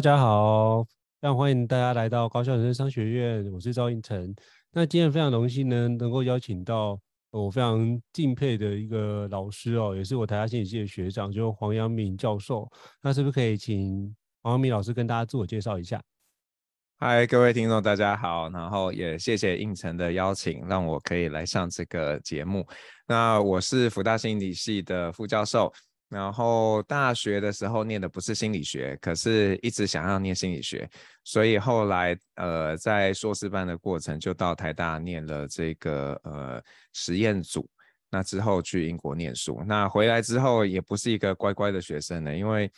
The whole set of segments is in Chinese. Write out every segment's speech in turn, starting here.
大家好，非常欢迎大家来到高校人生商学院，我是赵胤丞。那今天非常荣幸呢，能够邀请到我非常敬佩的一个老师哦，也是我台大心理系的学长，就是黄阳明教授。那是不是可以请黄阳明老师跟大家自我介绍一下？嗨，各位听众，大家好，然后也谢谢胤丞的邀请，让我可以来上这个节目。那我是辅大心理系的副教授。然后大学的时候念的不是心理学，可是一直想要念心理学，所以后来呃在硕士班的过程就到台大念了这个呃实验组，那之后去英国念书，那回来之后也不是一个乖乖的学生呢，因为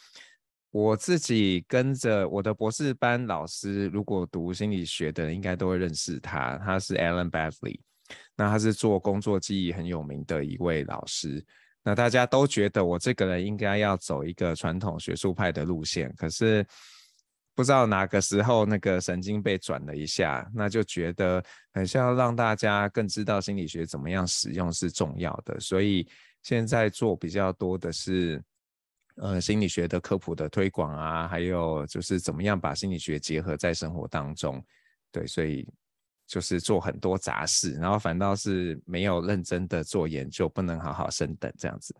我自己跟着我的博士班老师，如果读心理学的人应该都会认识他，他是 Alan Badley，那他是做工作记忆很有名的一位老师。那大家都觉得我这个人应该要走一个传统学术派的路线，可是不知道哪个时候那个神经被转了一下，那就觉得很像让大家更知道心理学怎么样使用是重要的，所以现在做比较多的是呃心理学的科普的推广啊，还有就是怎么样把心理学结合在生活当中，对，所以。就是做很多杂事，然后反倒是没有认真的做研究，不能好好升等这样子。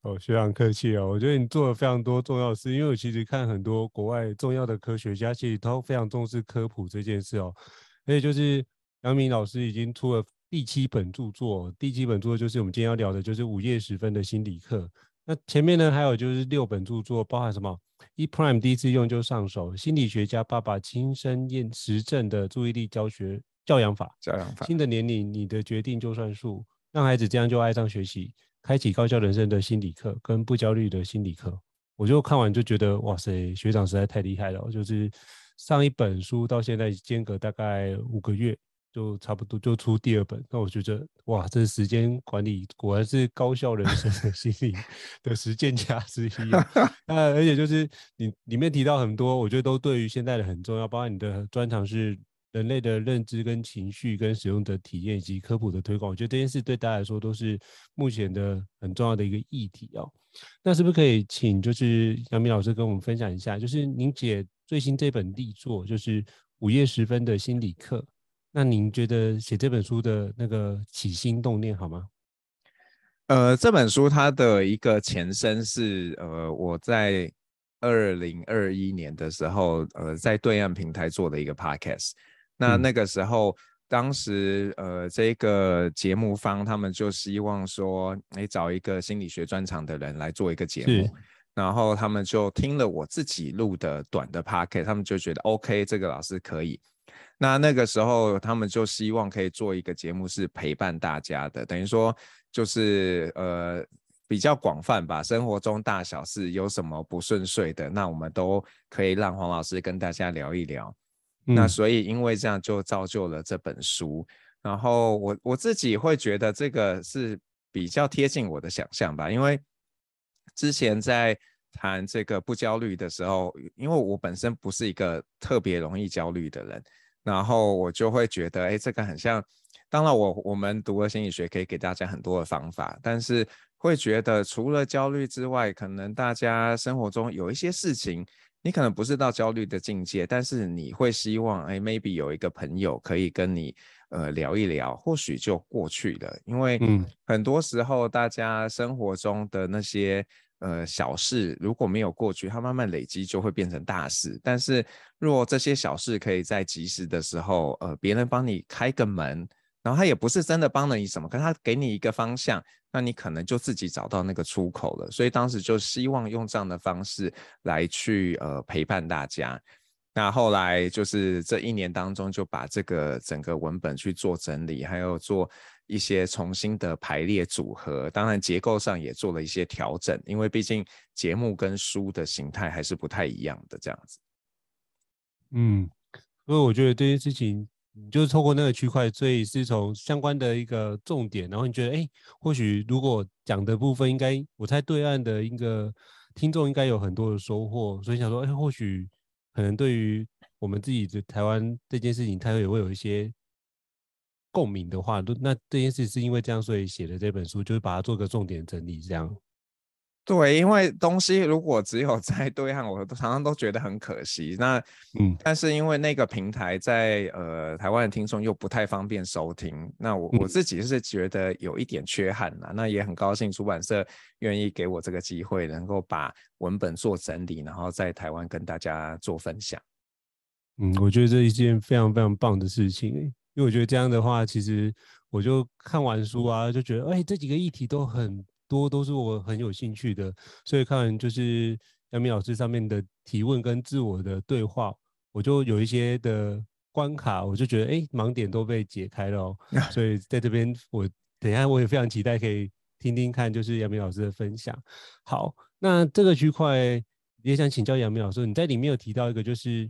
哦，非常客气哦。我觉得你做了非常多重要的事，因为我其实看很多国外重要的科学家，其实都非常重视科普这件事哦。而且就是杨明老师已经出了第七本著作，第七本著作就是我们今天要聊的，就是午夜时分的心理课。那前面呢还有就是六本著作，包含什么？E Prime 第一次用就上手，心理学家爸爸亲身验实证的注意力教学教养法，教养法。新的年龄，你的决定就算数，让孩子这样就爱上学习，开启高效人生的心理课跟不焦虑的心理课。我就看完就觉得，哇塞，学长实在太厉害了，就是上一本书到现在间隔大概五个月。就差不多就出第二本，那我觉得哇，这时间管理果然是高效人生的心理的实践家之一啊！那而且就是你里面提到很多，我觉得都对于现在的很重要，包括你的专长是人类的认知跟情绪跟使用的体验以及科普的推广，我觉得这件事对大家来说都是目前的很重要的一个议题哦。那是不是可以请就是杨明老师跟我们分享一下，就是您姐最新这本力作，就是午夜时分的心理课。那您觉得写这本书的那个起心动念好吗？呃，这本书它的一个前身是呃，我在二零二一年的时候，呃，在对岸平台做的一个 podcast。那那个时候，嗯、当时呃，这个节目方他们就希望说，哎，找一个心理学专长的人来做一个节目，然后他们就听了我自己录的短的 podcast，他们就觉得 OK，这个老师可以。那那个时候，他们就希望可以做一个节目，是陪伴大家的，等于说就是呃比较广泛吧。生活中大小事有什么不顺遂的，那我们都可以让黄老师跟大家聊一聊。嗯、那所以因为这样就造就了这本书。然后我我自己会觉得这个是比较贴近我的想象吧，因为之前在谈这个不焦虑的时候，因为我本身不是一个特别容易焦虑的人。然后我就会觉得，哎，这个很像。当然我，我我们读了心理学，可以给大家很多的方法，但是会觉得，除了焦虑之外，可能大家生活中有一些事情，你可能不是到焦虑的境界，但是你会希望，哎，maybe 有一个朋友可以跟你呃聊一聊，或许就过去了。因为很多时候，大家生活中的那些。呃，小事如果没有过去，它慢慢累积就会变成大事。但是，若这些小事可以在及时的时候，呃，别人帮你开个门，然后他也不是真的帮了你什么，可是他给你一个方向，那你可能就自己找到那个出口了。所以当时就希望用这样的方式来去呃陪伴大家。那后来就是这一年当中，就把这个整个文本去做整理，还有做一些重新的排列组合。当然结构上也做了一些调整，因为毕竟节目跟书的形态还是不太一样的这样子。嗯，所以我觉得这件事情，你就是透过那个区块，所以是从相关的一个重点，然后你觉得，哎，或许如果讲的部分，应该我猜对岸的一个听众应该有很多的收获，所以想说，哎，或许。可能对于我们自己的台湾这件事情，他也会有一些共鸣的话，那这件事是因为这样，所以写的这本书，就是把它做个重点整理，这样。对，因为东西如果只有在对岸，我常常都觉得很可惜。那嗯，但是因为那个平台在呃台湾的听众又不太方便收听，那我我自己是觉得有一点缺憾啦。嗯、那也很高兴出版社愿意给我这个机会，能够把文本做整理，然后在台湾跟大家做分享。嗯，我觉得这一件非常非常棒的事情，因为我觉得这样的话，其实我就看完书啊，就觉得哎，这几个议题都很。多都是我很有兴趣的，所以看完就是杨明老师上面的提问跟自我的对话，我就有一些的关卡，我就觉得哎，盲点都被解开了哦。所以在这边，我等一下我也非常期待可以听听看，就是杨明老师的分享。好，那这个区块也想请教杨明老师，你在里面有提到一个就是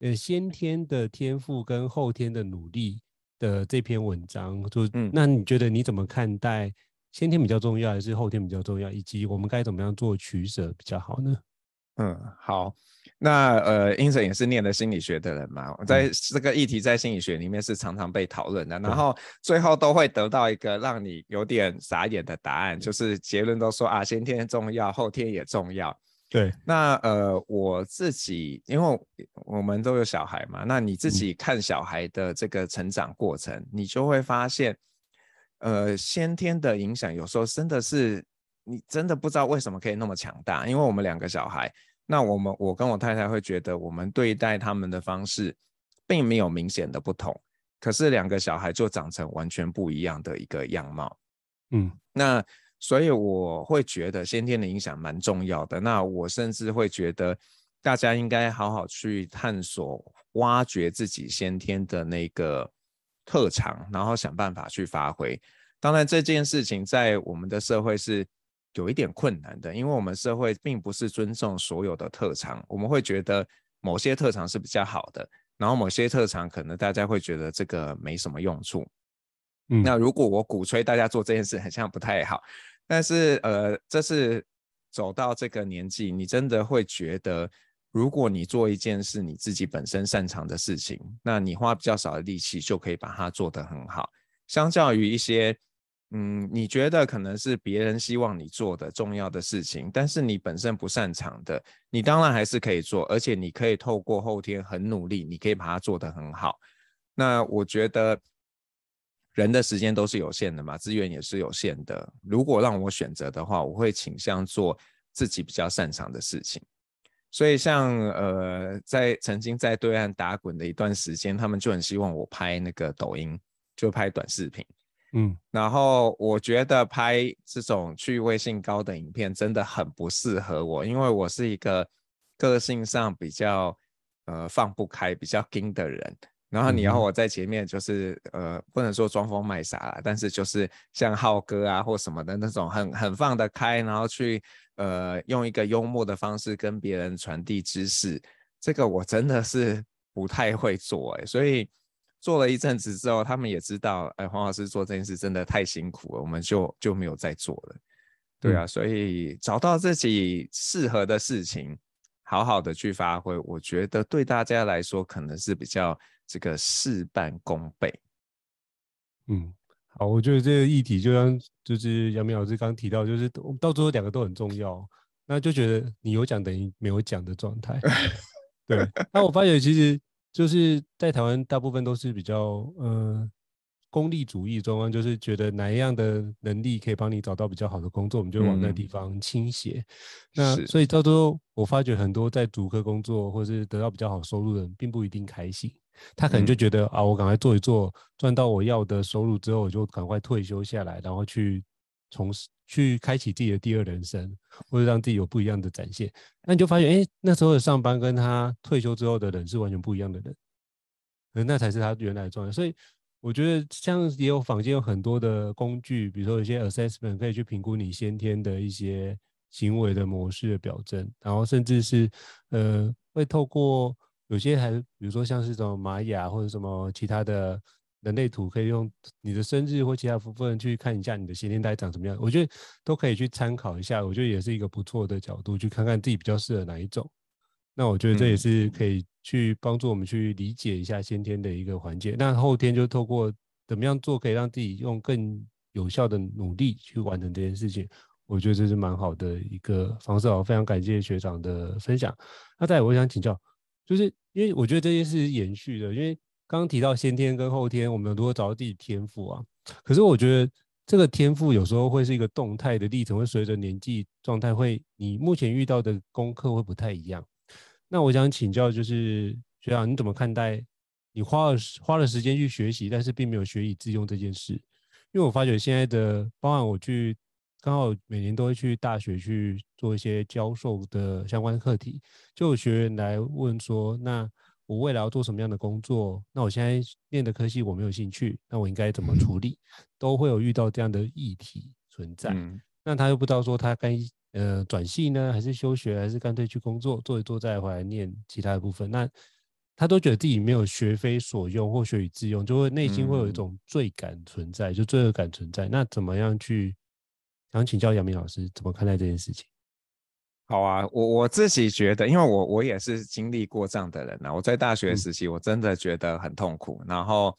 呃先天的天赋跟后天的努力的这篇文章，就嗯，那你觉得你怎么看待？先天比较重要还是后天比较重要？以及我们该怎么样做取舍比较好呢？嗯，好，那呃，Eason 也是念的心理学的人嘛，在这个议题在心理学里面是常常被讨论的，嗯、然后最后都会得到一个让你有点傻眼的答案，就是结论都说啊，先天重要，后天也重要。对，那呃，我自己因为我们都有小孩嘛，那你自己看小孩的这个成长过程，嗯、你就会发现。呃，先天的影响有时候真的是你真的不知道为什么可以那么强大。因为我们两个小孩，那我们我跟我太太会觉得我们对待他们的方式并没有明显的不同，可是两个小孩就长成完全不一样的一个样貌。嗯，那所以我会觉得先天的影响蛮重要的。那我甚至会觉得大家应该好好去探索、挖掘自己先天的那个。特长，然后想办法去发挥。当然，这件事情在我们的社会是有一点困难的，因为我们社会并不是尊重所有的特长。我们会觉得某些特长是比较好的，然后某些特长可能大家会觉得这个没什么用处。嗯，那如果我鼓吹大家做这件事，好像不太好。但是，呃，这是走到这个年纪，你真的会觉得。如果你做一件事你自己本身擅长的事情，那你花比较少的力气就可以把它做得很好。相较于一些，嗯，你觉得可能是别人希望你做的重要的事情，但是你本身不擅长的，你当然还是可以做，而且你可以透过后天很努力，你可以把它做得很好。那我觉得人的时间都是有限的嘛，资源也是有限的。如果让我选择的话，我会倾向做自己比较擅长的事情。所以像呃，在曾经在对岸打滚的一段时间，他们就很希望我拍那个抖音，就拍短视频，嗯，然后我觉得拍这种趣味性高的影片真的很不适合我，因为我是一个个性上比较呃放不开、比较硬的人。然后你要我在前面就是呃，不能说装疯卖傻啦，但是就是像浩哥啊或什么的那种很很放得开，然后去呃用一个幽默的方式跟别人传递知识，这个我真的是不太会做哎、欸，所以做了一阵子之后，他们也知道哎，黄老师做这件事真的太辛苦了，我们就就没有再做了。对啊，所以找到自己适合的事情，好好的去发挥，我觉得对大家来说可能是比较。这个事半功倍，嗯，好，我觉得这个议题就像就是杨明老师刚提到，就是到最后两个都很重要，那就觉得你有讲等于没有讲的状态，对。那我发现其实就是在台湾大部分都是比较呃功利主义状况，就是觉得哪一样的能力可以帮你找到比较好的工作，我们就往那地方倾斜。嗯、那所以到最后我发觉很多在主科工作或是得到比较好收入的人，并不一定开心。他可能就觉得、嗯、啊，我赶快做一做，赚到我要的收入之后，我就赶快退休下来，然后去从事去开启自己的第二人生，或者让自己有不一样的展现。那你就发现，哎，那时候的上班跟他退休之后的人是完全不一样的人，可那才是他原来的状态。所以我觉得，像也有坊间有很多的工具，比如说有些 assessment 可以去评估你先天的一些行为的模式的表征，然后甚至是呃会透过有些还比如说像是什么玛雅或者什么其他的。人类图可以用你的生日或其他部分去看一下你的先天带长什么样，我觉得都可以去参考一下。我觉得也是一个不错的角度，去看看自己比较适合哪一种。那我觉得这也是可以去帮助我们去理解一下先天的一个环节。那后天就透过怎么样做，可以让自己用更有效的努力去完成这件事情。我觉得这是蛮好的一个方式。哦非常感谢学长的分享。那再来，我想请教，就是因为我觉得这件事是延续的，因为。刚刚提到先天跟后天，我们如何找到自己天赋啊？可是我觉得这个天赋有时候会是一个动态的历程，会随着年纪状态会，你目前遇到的功课会不太一样。那我想请教，就是学长，你怎么看待你花了花了时间去学习，但是并没有学以致用这件事？因为我发觉现在的，包含我去刚好每年都会去大学去做一些教授的相关课题，就有学员来问说，那。我未来要做什么样的工作？那我现在念的科系我没有兴趣，那我应该怎么处理？都会有遇到这样的议题存在。嗯、那他又不知道说他该呃转系呢，还是休学，还是干脆去工作做一做再回来念其他的部分？那他都觉得自己没有学非所用或学以致用，就会内心会有一种罪感存在，就罪恶感存在。那怎么样去？想请教杨明老师怎么看待这件事情？好啊，我我自己觉得，因为我我也是经历过这样的人呐。我在大学时期，我真的觉得很痛苦，嗯、然后，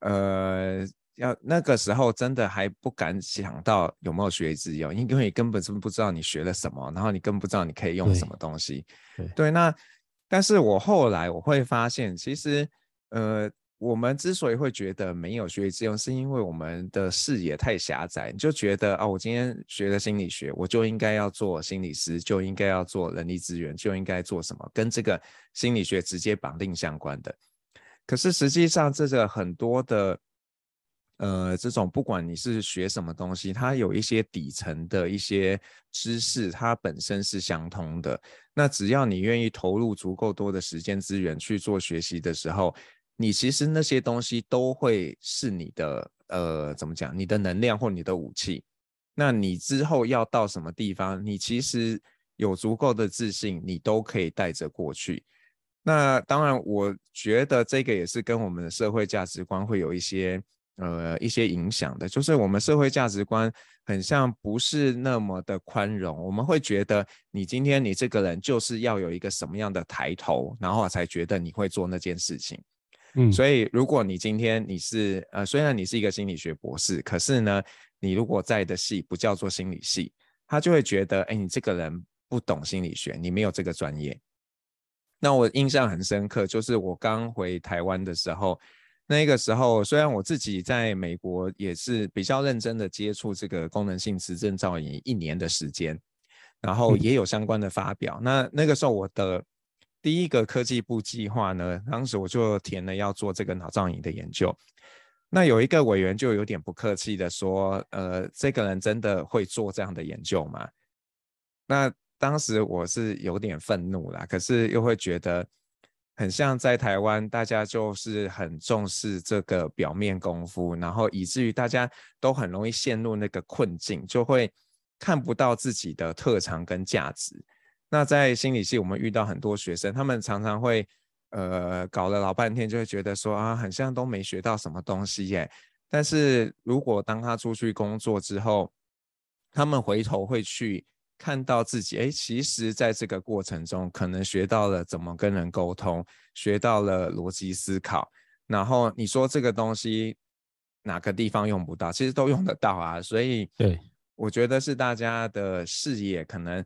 呃，要那个时候真的还不敢想到有没有学以致用，因为你根本是不知道你学了什么，然后你根本不知道你可以用什么东西。对，对，那但是我后来我会发现，其实，呃。我们之所以会觉得没有学以致用，是因为我们的视野太狭窄，你就觉得啊、我今天学了心理学，我就应该要做心理师，就应该要做人力资源，就应该做什么跟这个心理学直接绑定相关的。可是实际上，这个很多的，呃，这种不管你是学什么东西，它有一些底层的一些知识，它本身是相通的。那只要你愿意投入足够多的时间资源去做学习的时候，你其实那些东西都会是你的，呃，怎么讲？你的能量或你的武器。那你之后要到什么地方，你其实有足够的自信，你都可以带着过去。那当然，我觉得这个也是跟我们的社会价值观会有一些，呃，一些影响的。就是我们社会价值观很像不是那么的宽容，我们会觉得你今天你这个人就是要有一个什么样的抬头，然后才觉得你会做那件事情。嗯，所以如果你今天你是呃，虽然你是一个心理学博士，可是呢，你如果在的系不叫做心理系，他就会觉得，哎，你这个人不懂心理学，你没有这个专业。那我印象很深刻，就是我刚回台湾的时候，那个时候虽然我自己在美国也是比较认真的接触这个功能性磁振造影一年的时间，然后也有相关的发表。嗯、那那个时候我的。第一个科技部计划呢，当时我就填了要做这个脑造影的研究。那有一个委员就有点不客气的说：“呃，这个人真的会做这样的研究吗？”那当时我是有点愤怒啦，可是又会觉得很像在台湾，大家就是很重视这个表面功夫，然后以至于大家都很容易陷入那个困境，就会看不到自己的特长跟价值。那在心理系，我们遇到很多学生，他们常常会，呃，搞了老半天，就会觉得说啊，很像都没学到什么东西耶。但是如果当他出去工作之后，他们回头会去看到自己，哎，其实在这个过程中，可能学到了怎么跟人沟通，学到了逻辑思考。然后你说这个东西哪个地方用不到？其实都用得到啊。所以，对，我觉得是大家的视野可能。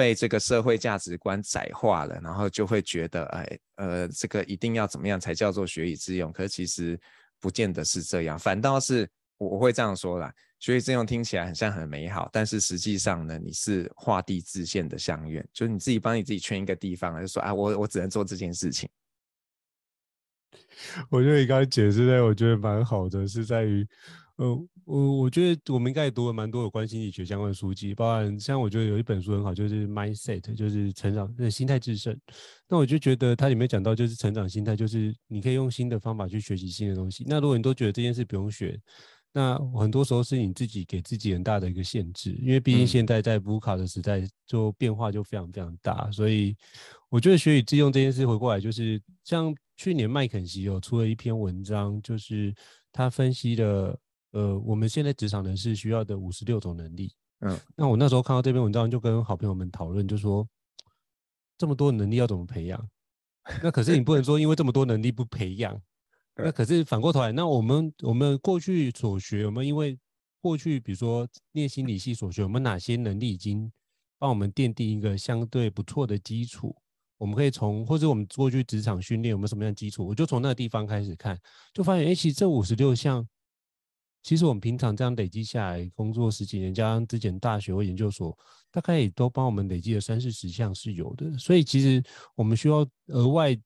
被这个社会价值观窄化了，然后就会觉得，哎，呃，这个一定要怎么样才叫做学以致用？可是其实不见得是这样，反倒是我我会这样说啦，学以致用听起来很像很美好，但是实际上呢，你是画地自限的相愿，就是你自己帮你自己圈一个地方，就说啊，我我只能做这件事情。我觉得你刚才解释的，我觉得蛮好的，是在于。呃，我我觉得我们应该也读了蛮多有关心理学相关的书籍，包含像我觉得有一本书很好，就是 Mindset，就是成长的心态制胜。那我就觉得它里面讲到，就是成长心态，就是你可以用新的方法去学习新的东西。那如果你都觉得这件事不用学，那很多时候是你自己给自己很大的一个限制，因为毕竟现在在补考的时代，就变化就非常非常大。所以我觉得学以致用这件事回过来，就是像去年麦肯锡有出了一篇文章，就是他分析了呃我们现在职场人士需要的五十六种能力。嗯，那我那时候看到这篇文章，就跟好朋友们讨论，就说这么多能力要怎么培养？那可是你不能说因为这么多能力不培养。那可是反过头来，那我们我们过去所学，我们因为过去比如说念心理系所学，我们哪些能力已经帮我们奠定一个相对不错的基础？我们可以从或者我们过去职场训练，有没有什么样的基础？我就从那个地方开始看，就发现，哎，其实这五十六项，其实我们平常这样累积下来，工作十几年，加上之前大学或研究所，大概也都帮我们累积了三四十项是有的。所以其实我们需要额外。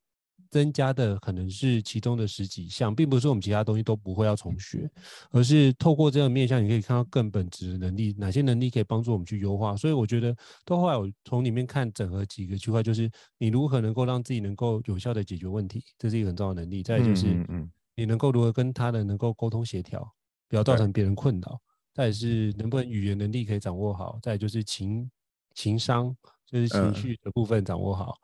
增加的可能是其中的十几项，并不是我们其他东西都不会要重学，而是透过这个面向，你可以看到更本质的能力，哪些能力可以帮助我们去优化。所以我觉得，到后来我从里面看整合几个区块，就是你如何能够让自己能够有效的解决问题，这是一个很重要的能力。再就是，你能够如何跟他人能够沟通协调，不要造成别人困扰。再是能不能语言能力可以掌握好。再就是情情商，就是情绪的部分掌握好。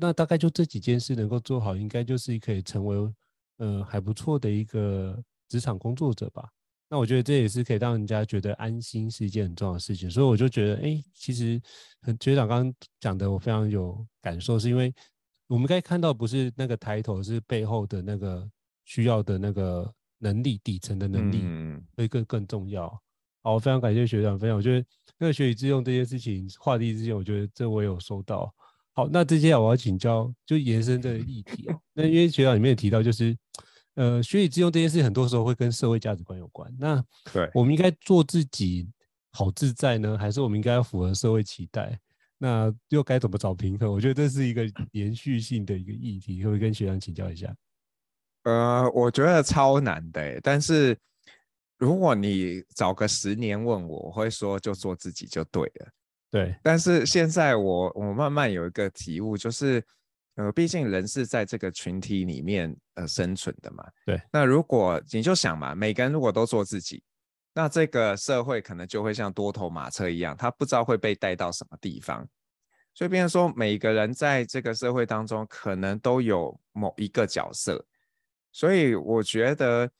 那大概就这几件事能够做好，应该就是可以成为呃还不错的一个职场工作者吧。那我觉得这也是可以让人家觉得安心是一件很重要的事情。所以我就觉得，哎、欸，其实学长刚刚讲的我非常有感受，是因为我们该看到不是那个抬头，是背后的那个需要的那个能力，底层的能力会更更重要。好，我非常感谢学长分享。我觉得那个学以致用这件事情，话题之前，我觉得这我有收到。好，那接下来我要请教，就延伸这个议题哦。那因为学长里面也提到，就是呃，学以致用这件事，很多时候会跟社会价值观有关。那对，我们应该做自己好自在呢，还是我们应该要符合社会期待？那又该怎么找平衡？我觉得这是一个延续性的一个议题，可不可以跟学长请教一下？呃，我觉得超难的，但是如果你早个十年问我，我会说就做自己就对了。对，但是现在我我慢慢有一个体悟，就是，呃，毕竟人是在这个群体里面呃生存的嘛。对，那如果你就想嘛，每个人如果都做自己，那这个社会可能就会像多头马车一样，他不知道会被带到什么地方。所以，变成说每个人在这个社会当中，可能都有某一个角色。所以，我觉得。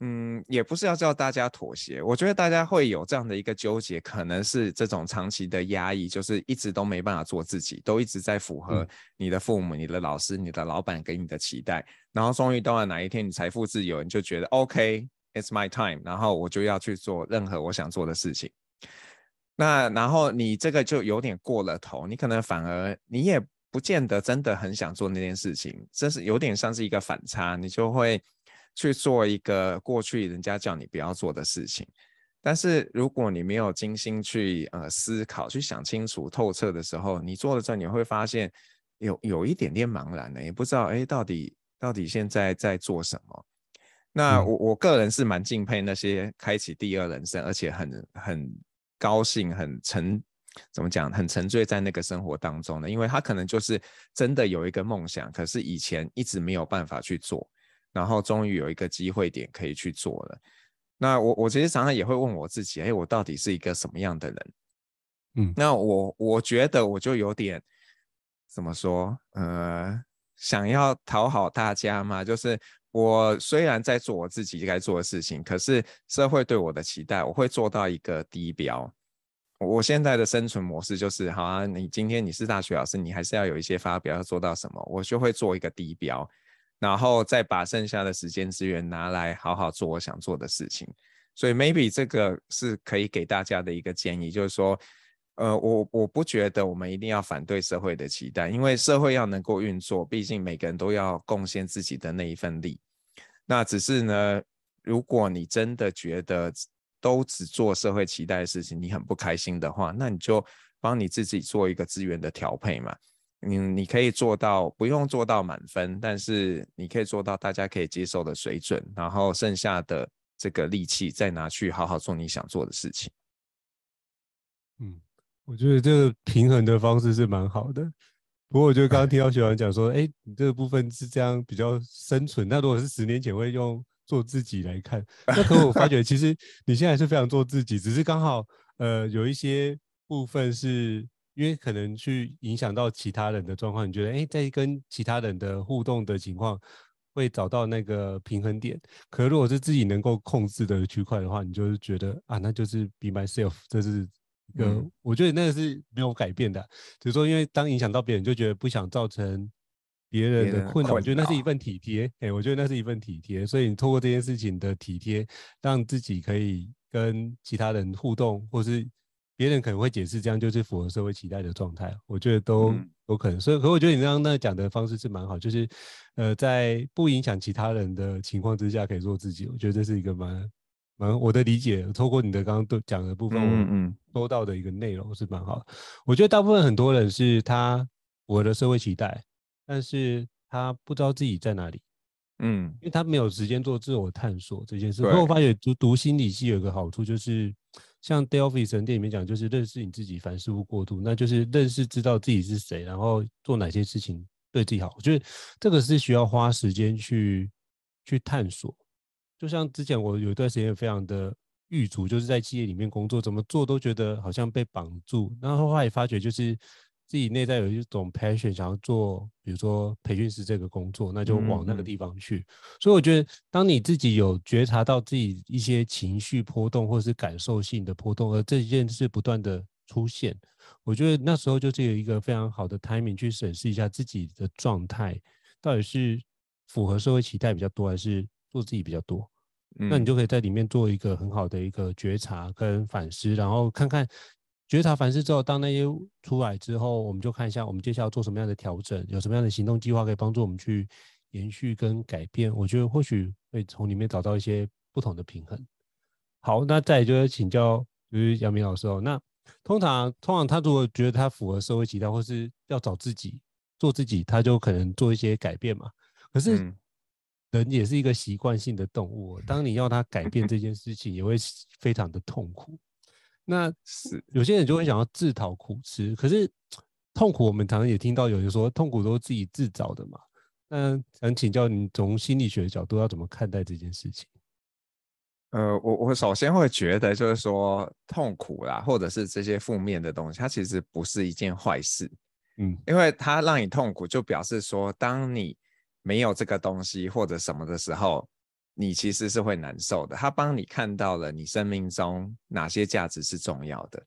嗯，也不是要叫大家妥协，我觉得大家会有这样的一个纠结，可能是这种长期的压抑，就是一直都没办法做自己，都一直在符合你的父母、嗯、你的老师、你的老板给你的期待，然后终于到了哪一天你财富自由，你就觉得 OK，it's my time，然后我就要去做任何我想做的事情。那然后你这个就有点过了头，你可能反而你也不见得真的很想做那件事情，这是有点像是一个反差，你就会。去做一个过去人家叫你不要做的事情，但是如果你没有精心去呃思考、去想清楚透彻的时候，你做了之后你会发现有有一点点茫然的，也不知道哎，到底到底现在在做什么。那我我个人是蛮敬佩那些开启第二人生，而且很很高兴、很沉怎么讲、很沉醉在那个生活当中的，因为他可能就是真的有一个梦想，可是以前一直没有办法去做。然后终于有一个机会点可以去做了。那我我其实常常也会问我自己，哎，我到底是一个什么样的人？嗯，那我我觉得我就有点怎么说？呃，想要讨好大家嘛。就是我虽然在做我自己该做的事情，可是社会对我的期待，我会做到一个低标。我现在的生存模式就是，好啊，你今天你是大学老师，你还是要有一些发表，要做到什么，我就会做一个低标。然后再把剩下的时间资源拿来好好做我想做的事情，所以 maybe 这个是可以给大家的一个建议，就是说，呃，我我不觉得我们一定要反对社会的期待，因为社会要能够运作，毕竟每个人都要贡献自己的那一份力。那只是呢，如果你真的觉得都只做社会期待的事情，你很不开心的话，那你就帮你自己做一个资源的调配嘛。你你可以做到不用做到满分，但是你可以做到大家可以接受的水准，然后剩下的这个力气再拿去好好做你想做的事情。嗯，我觉得这个平衡的方式是蛮好的。不过我觉得刚刚听到学长讲说，哎、欸，你这个部分是这样比较生存。那如果是十年前会用做自己来看，那可我发觉其实你现在是非常做自己，只是刚好呃有一些部分是因为可能去影响到其他人的状况，你觉得哎、欸，在跟其他人的互动的情况会找到那个平衡点。可如果是自己能够控制的区块的话，你就是觉得啊，那就是 be myself，这是。一个，嗯、我觉得那个是没有改变的，只是说，因为当影响到别人，就觉得不想造成别人的困扰，我觉得那是一份体贴。哎，我觉得那是一份体贴，所以你透过这件事情的体贴，让自己可以跟其他人互动，或是别人可能会解释，这样就是符合社会期待的状态。我觉得都有可能。所以，可我觉得你刚刚那讲的方式是蛮好，就是呃，在不影响其他人的情况之下，可以做自己。我觉得这是一个蛮。蛮我的理解，透过你的刚刚都讲的部分，嗯嗯收到的一个内容是蛮好的。我觉得大部分很多人是他我的社会期待，但是他不知道自己在哪里，嗯，因为他没有时间做自我探索这件事。所以我发觉读读心理系有一个好处，就是像 Delphi 神殿里面讲，就是认识你自己，凡事勿过度，那就是认识知道自己是谁，然后做哪些事情对自己好。我觉得这个是需要花时间去去探索。就像之前我有一段时间非常的郁卒，就是在企业里面工作，怎么做都觉得好像被绑住。然后后来发觉，就是自己内在有一种 passion，想要做，比如说培训师这个工作，那就往那个地方去。所以我觉得，当你自己有觉察到自己一些情绪波动或是感受性的波动，而这件事不断的出现，我觉得那时候就是有一个非常好的 timing 去审视一下自己的状态，到底是符合社会期待比较多，还是做自己比较多。那你就可以在里面做一个很好的一个觉察跟反思，然后看看觉察反思之后，当那些出来之后，我们就看一下我们接下来要做什么样的调整，有什么样的行动计划可以帮助我们去延续跟改变。我觉得或许会从里面找到一些不同的平衡。好，那再就是请教就是杨明老师哦，那通常通常他如果觉得他符合社会期待，或是要找自己做自己，他就可能做一些改变嘛。可是。嗯人也是一个习惯性的动物，当你要他改变这件事情，也会非常的痛苦。那是有些人就会想要自讨苦吃，可是痛苦我们常常也听到有人说，痛苦都是自己自找的嘛。那想请教你，从心理学的角度要怎么看待这件事情？呃，我我首先会觉得，就是说痛苦啦，或者是这些负面的东西，它其实不是一件坏事。嗯，因为它让你痛苦，就表示说，当你没有这个东西或者什么的时候，你其实是会难受的。他帮你看到了你生命中哪些价值是重要的。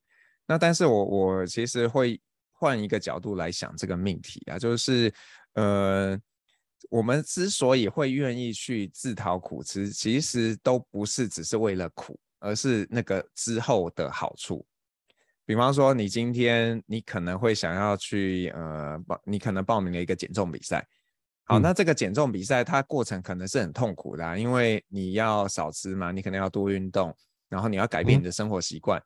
那但是我我其实会换一个角度来想这个命题啊，就是呃，我们之所以会愿意去自讨苦吃，其实都不是只是为了苦，而是那个之后的好处。比方说，你今天你可能会想要去呃报，你可能报名了一个减重比赛。好，那这个减重比赛，它过程可能是很痛苦的啊，因为你要少吃嘛，你可能要多运动，然后你要改变你的生活习惯。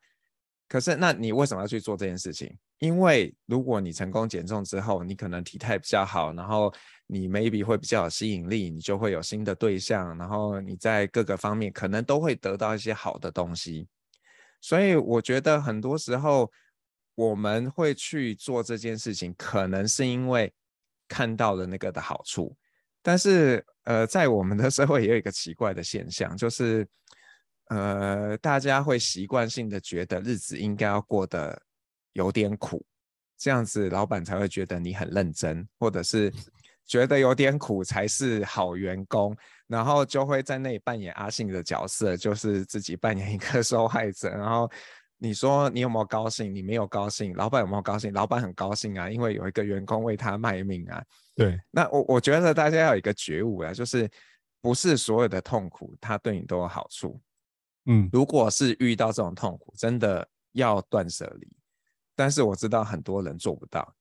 可是，那你为什么要去做这件事情？因为如果你成功减重之后，你可能体态比较好，然后你 maybe 会比较有吸引力，你就会有新的对象，然后你在各个方面可能都会得到一些好的东西。所以，我觉得很多时候我们会去做这件事情，可能是因为。看到了那个的好处，但是呃，在我们的社会也有一个奇怪的现象，就是呃，大家会习惯性的觉得日子应该要过得有点苦，这样子老板才会觉得你很认真，或者是 觉得有点苦才是好员工，然后就会在那里扮演阿信的角色，就是自己扮演一个受害者，然后。你说你有没有高兴？你没有高兴，老板有没有高兴？老板很高兴啊，因为有一个员工为他卖命啊。对，那我我觉得大家要有一个觉悟啊，就是不是所有的痛苦它对你都有好处。嗯，如果是遇到这种痛苦，真的要断舍离。但是我知道很多人做不到。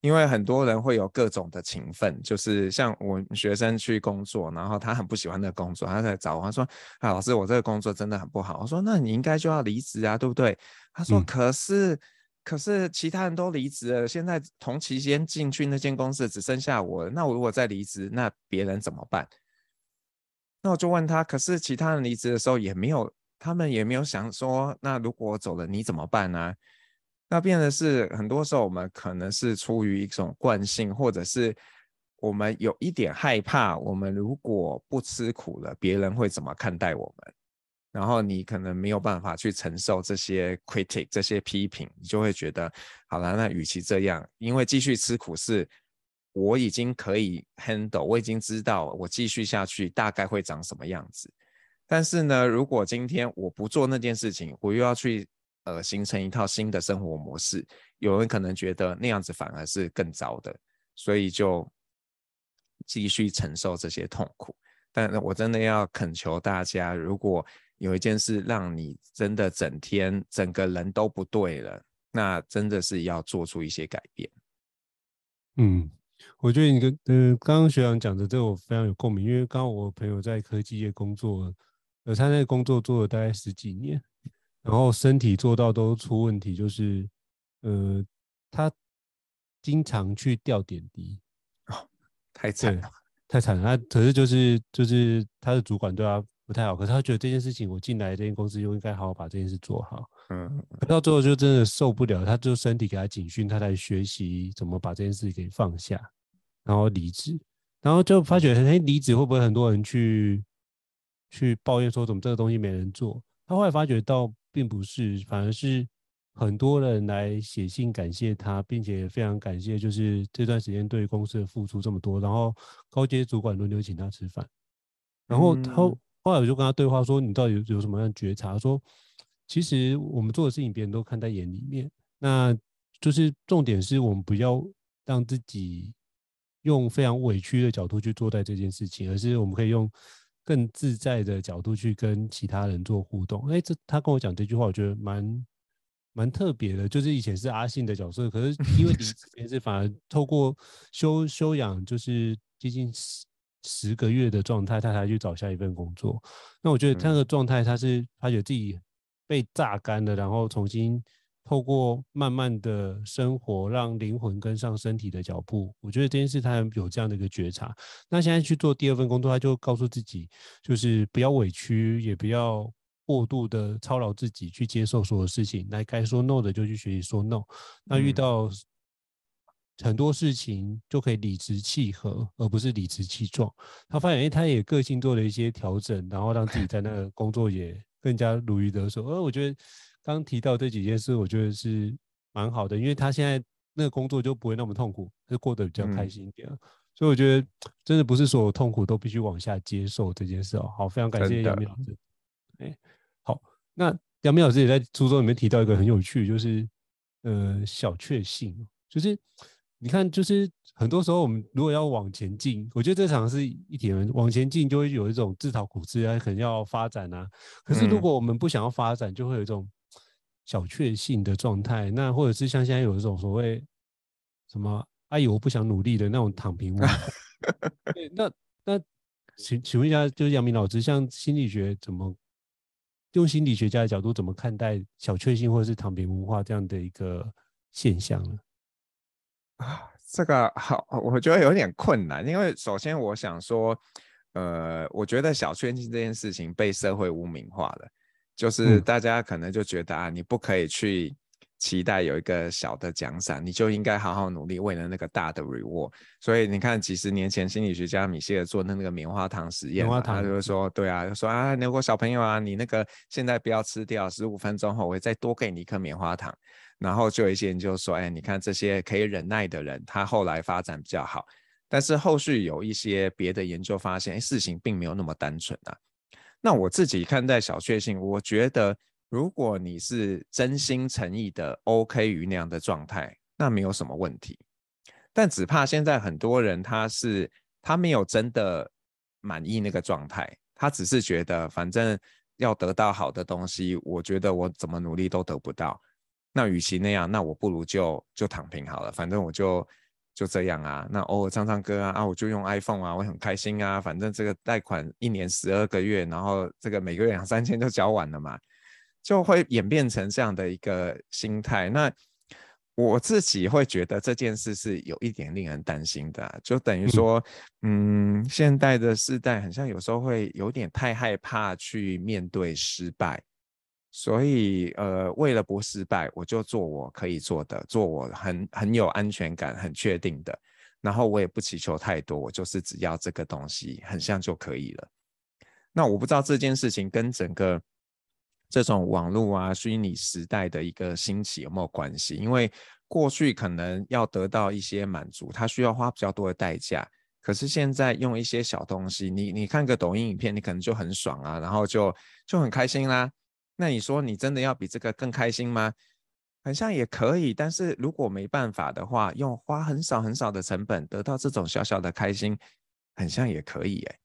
因为很多人会有各种的情分，就是像我学生去工作，然后他很不喜欢那个工作，他在找我，他说：“啊，老师，我这个工作真的很不好。”我说：“那你应该就要离职啊，对不对？”他说：“可是，嗯、可是其他人都离职了，现在同期间进去那间公司只剩下我，那我如果再离职，那别人怎么办？”那我就问他，可是其他人离职的时候也没有，他们也没有想说，那如果我走了，你怎么办呢、啊？那变的是很多时候我们可能是出于一种惯性，或者是我们有一点害怕，我们如果不吃苦了，别人会怎么看待我们？然后你可能没有办法去承受这些 critic 这些批评，你就会觉得，好了，那与其这样，因为继续吃苦是。我已经可以 handle，我已经知道我继续下去大概会长什么样子。但是呢，如果今天我不做那件事情，我又要去呃形成一套新的生活模式，有人可能觉得那样子反而是更糟的，所以就继续承受这些痛苦。但我真的要恳求大家，如果有一件事让你真的整天整个人都不对了，那真的是要做出一些改变。嗯。我觉得你跟嗯，刚刚学长讲的这个我非常有共鸣，因为刚刚我朋友在科技业工作，呃，他那个工作做了大概十几年，然后身体做到都出问题，就是呃，他经常去吊点滴，哦，太惨了，太惨了。他可是就是就是他的主管对他不太好，可是他觉得这件事情我进来这间公司就应该好好把这件事做好。嗯，到最后就真的受不了，他就身体给他警讯，他才学习怎么把这件事给放下。然后离职，然后就发觉，哎，离职会不会很多人去去抱怨说，怎么这个东西没人做？他后来发觉到，并不是，反而是很多人来写信感谢他，并且非常感谢，就是这段时间对公司的付出这么多。然后高阶主管轮流请他吃饭，然后他后来我就跟他对话说，你到底有有什么样的觉察？说其实我们做的事情，别人都看在眼里面，那就是重点是我们不要让自己。用非常委屈的角度去做待这件事情，而是我们可以用更自在的角度去跟其他人做互动。哎，这他跟我讲这句话，我觉得蛮蛮特别的。就是以前是阿信的角色，可是 因为离职是反而透过休休养，就是接近十十个月的状态，他才去找下一份工作。那我觉得他那个状态，他是他觉自己被榨干了，然后重新。透过慢慢的生活，让灵魂跟上身体的脚步，我觉得这件事他有这样的一个觉察。那现在去做第二份工作，他就告诉自己，就是不要委屈，也不要过度的操劳自己，去接受所有事情。那，该说 no 的就去学习说 no。那遇到很多事情就可以理直气和，而不是理直气壮。他发现，哎，他也个性做了一些调整，然后让自己在那个工作也更加如鱼得水。而我觉得。刚提到这几件事，我觉得是蛮好的，因为他现在那个工作就不会那么痛苦，就过得比较开心一点。嗯、所以我觉得真的不是所有痛苦都必须往下接受这件事哦。好，非常感谢杨明老师。哎，好，那杨明老师也在书中里面提到一个很有趣，就是呃小确幸，就是你看，就是很多时候我们如果要往前进，我觉得这场是一点往前进就会有一种自讨苦吃啊，可能要发展啊。可是如果我们不想要发展，就会有一种。小确幸的状态，那或者是像现在有一种所谓什么“阿姨我不想努力”的那种躺平文化。对，那那请请问一下，就是杨明老师，像心理学怎么用心理学家的角度怎么看待小确幸或者是躺平文化这样的一个现象呢？啊，这个好，我觉得有点困难，因为首先我想说，呃，我觉得小确幸这件事情被社会污名化了。就是大家可能就觉得啊，你不可以去期待有一个小的奖赏，你就应该好好努力，为了那个大的 reward。所以你看，几十年前心理学家米歇尔做的那个棉花糖实验，他就是说，对啊，就说啊，如果小朋友啊，你那个现在不要吃掉，十五分钟后我会再多给你一颗棉花糖。然后就有一些人就说，哎，你看这些可以忍耐的人，他后来发展比较好。但是后续有一些别的研究发现，哎，事情并没有那么单纯啊。那我自己看待小确幸，我觉得如果你是真心诚意的 OK 于那样的状态，那没有什么问题。但只怕现在很多人他是他没有真的满意那个状态，他只是觉得反正要得到好的东西，我觉得我怎么努力都得不到。那与其那样，那我不如就就躺平好了，反正我就。就这样啊，那偶尔唱唱歌啊，啊，我就用 iPhone 啊，我很开心啊，反正这个贷款一年十二个月，然后这个每个月两三千就交完了嘛，就会演变成这样的一个心态。那我自己会觉得这件事是有一点令人担心的、啊，就等于说，嗯，嗯，现代的世代很像有时候会有点太害怕去面对失败，所以呃，为了不失败，我就做我可以做的，做我很很有安全感、很确定的，然后我也不祈求太多，我就是只要这个东西很像就可以了。那我不知道这件事情跟整个。这种网络啊，虚拟时代的一个兴起有没有关系？因为过去可能要得到一些满足，它需要花比较多的代价。可是现在用一些小东西，你你看个抖音影片，你可能就很爽啊，然后就就很开心啦。那你说你真的要比这个更开心吗？好像也可以，但是如果没办法的话，用花很少很少的成本得到这种小小的开心，很像也可以哎。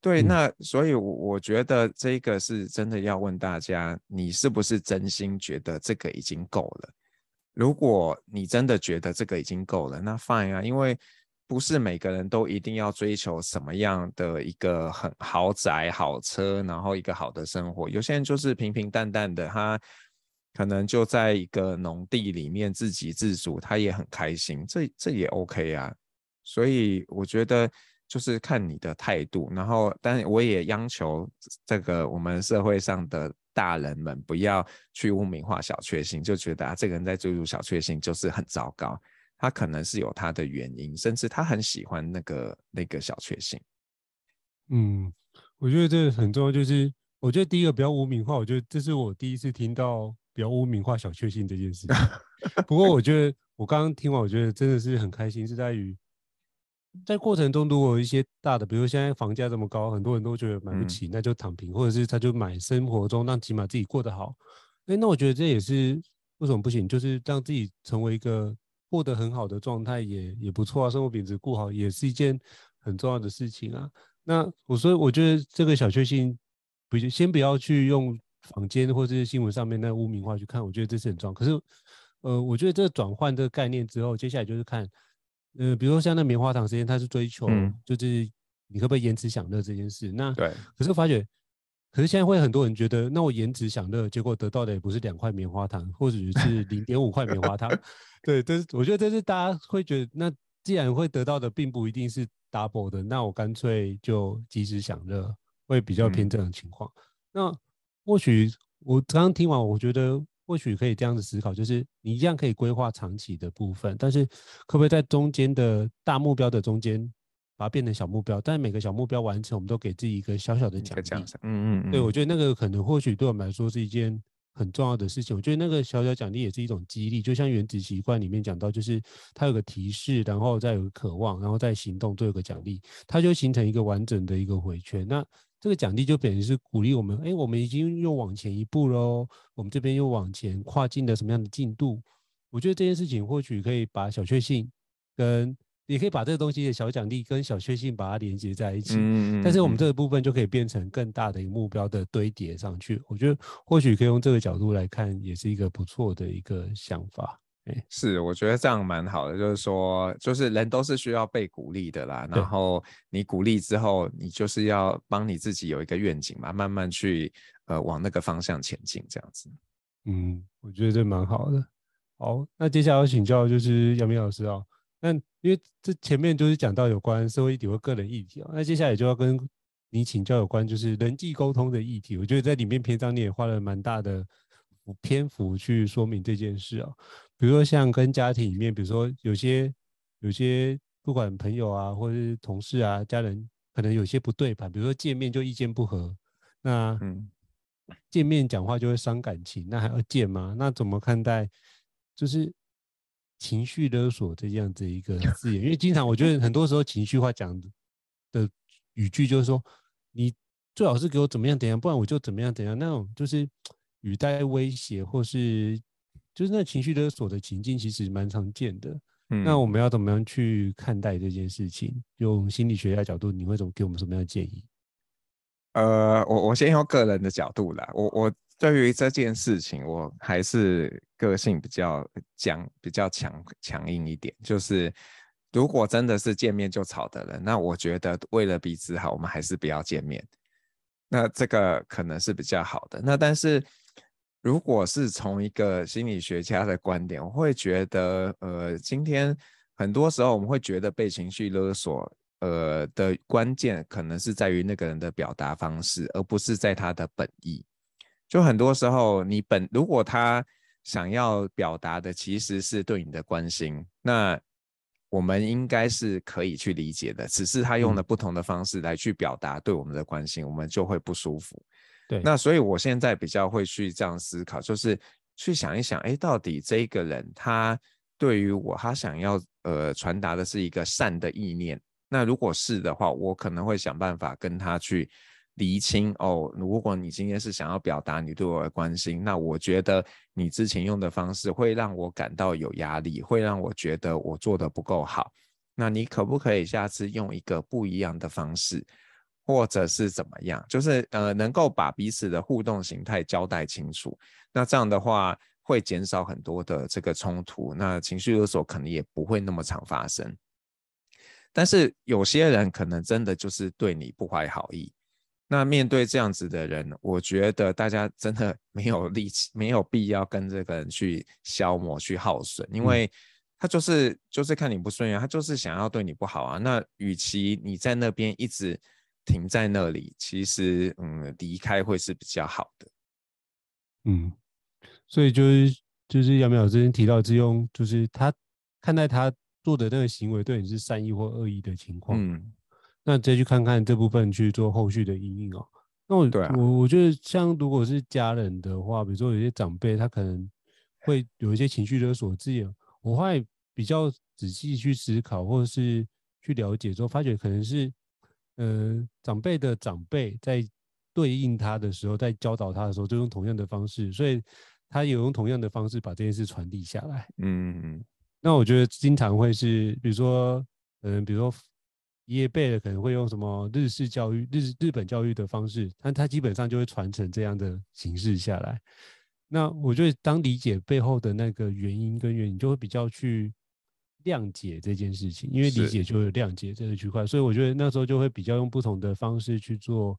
对，那所以，我我觉得这个是真的要问大家，你是不是真心觉得这个已经够了？如果你真的觉得这个已经够了，那 fine 啊，因为不是每个人都一定要追求什么样的一个很豪宅、好车，然后一个好的生活。有些人就是平平淡淡的，他可能就在一个农地里面自给自足，他也很开心，这这也 OK 啊。所以我觉得。就是看你的态度，然后，但我也央求这个我们社会上的大人们不要去污名化小确幸，就觉得啊，这个人在追逐小确幸就是很糟糕，他可能是有他的原因，甚至他很喜欢那个那个小确幸。嗯，我觉得这个很重要，就是我觉得第一个比较污名化，我觉得这是我第一次听到比较污名化小确幸这件事情。不过我觉得我刚刚听完，我觉得真的是很开心，是在于。在过程中，如果有一些大的，比如现在房价这么高，很多人都觉得买不起，嗯、那就躺平，或者是他就买生活中让起码自己过得好。哎，那我觉得这也是为什么不行，就是让自己成为一个过得很好的状态，也也不错啊。生活品质过好也是一件很重要的事情啊。那我所以我觉得这个小确幸，不先不要去用坊间或者是新闻上面那污名化去看，我觉得这是很重要。可是，呃，我觉得这个转换这个概念之后，接下来就是看。呃，比如说像那棉花糖实验，它是追求就是你可不可以延迟享乐这件事。嗯、那对，可是我发觉，可是现在会很多人觉得，那我颜值享乐，结果得到的也不是两块棉花糖，或者是 零点五块棉花糖。对，这是我觉得这是大家会觉得，那既然会得到的并不一定是 double 的，那我干脆就及时享乐，会比较偏这种情况。嗯、那或许我刚刚听完，我觉得。或许可以这样子思考，就是你一样可以规划长期的部分，但是可不可以在中间的大目标的中间把它变成小目标？但是每个小目标完成，我们都给自己一个小小的奖励。嗯，嗯嗯，对，我觉得那个可能或许对我们来说是一件很重要的事情。我觉得那个小小奖励也是一种激励，就像原子习惯里面讲到，就是它有个提示，然后再有个渴望，然后再行动，最后有个奖励，它就形成一个完整的一个回圈。那这个奖励就等于是鼓励我们，哎，我们已经又往前一步喽，我们这边又往前跨进了什么样的进度？我觉得这件事情或许可以把小确幸跟，也可以把这个东西的小奖励跟小确幸把它连接在一起。嗯，但是我们这个部分就可以变成更大的一个目标的堆叠上去。我觉得或许可以用这个角度来看，也是一个不错的一个想法。是，我觉得这样蛮好的，就是说，就是人都是需要被鼓励的啦。然后你鼓励之后，你就是要帮你自己有一个愿景嘛，慢慢去呃往那个方向前进，这样子。嗯，我觉得这蛮好的。好，那接下来要请教就是杨明老师啊、哦，那因为这前面就是讲到有关社会议题或个人议题啊、哦，那接下来就要跟你请教有关就是人际沟通的议题。我觉得在里面篇章你也花了蛮大的篇幅去说明这件事啊、哦。比如说像跟家庭里面，比如说有些有些不管朋友啊，或者是同事啊，家人可能有些不对盘，比如说见面就意见不合，那嗯，见面讲话就会伤感情，那还要见吗？那怎么看待就是情绪勒索这样子一个字眼？因为 经常我觉得很多时候情绪化讲的语句就是说，你最好是给我怎么样怎样，不然我就怎么样怎样，那种就是语带威胁或是。就是那情绪勒索的情境，其实蛮常见的。嗯，那我们要怎么样去看待这件事情？用心理学家角度，你会怎么给我们什么样的建议？呃，我我先用个人的角度啦。我我对于这件事情，我还是个性比较讲比较强强硬一点。就是如果真的是见面就吵的人，那我觉得为了彼此好，我们还是不要见面。那这个可能是比较好的。那但是。如果是从一个心理学家的观点，我会觉得，呃，今天很多时候我们会觉得被情绪勒索，呃的关键可能是在于那个人的表达方式，而不是在他的本意。就很多时候，你本如果他想要表达的其实是对你的关心，那我们应该是可以去理解的。只是他用了不同的方式来去表达对我们的关心，嗯、我们就会不舒服。对，那所以我现在比较会去这样思考，就是去想一想，哎，到底这一个人他对于我，他想要呃传达的是一个善的意念。那如果是的话，我可能会想办法跟他去厘清哦。如果你今天是想要表达你对我的关心，那我觉得你之前用的方式会让我感到有压力，会让我觉得我做的不够好。那你可不可以下次用一个不一样的方式？或者是怎么样，就是呃，能够把彼此的互动形态交代清楚，那这样的话会减少很多的这个冲突，那情绪勒索可能也不会那么常发生。但是有些人可能真的就是对你不怀好意，那面对这样子的人，我觉得大家真的 没有力气，没有必要跟这个人去消磨、去耗损，因为他就是就是看你不顺眼，他就是想要对你不好啊。那与其你在那边一直。停在那里，其实嗯，离开会是比较好的。嗯，所以就是就是杨明老师之前提到，之用就是他看待他做的那个行为对你是善意或恶意的情况，嗯，那再去看看这部分去做后续的因应哦。那我、啊、我我觉得像如果是家人的话，比如说有些长辈他可能会有一些情绪勒索自己，我会比较仔细去思考或者是去了解之后，发觉可能是。呃，长辈的长辈在对应他的时候，在教导他的时候，就用同样的方式，所以他也用同样的方式把这件事传递下来。嗯嗯。那我觉得经常会是，比如说，嗯、呃，比如说爷爷辈的可能会用什么日式教育、日日本教育的方式，但他基本上就会传承这样的形式下来。那我觉得，当理解背后的那个原因跟原因，就会比较去。谅解这件事情，因为理解就有谅解这个区块，所以我觉得那时候就会比较用不同的方式去做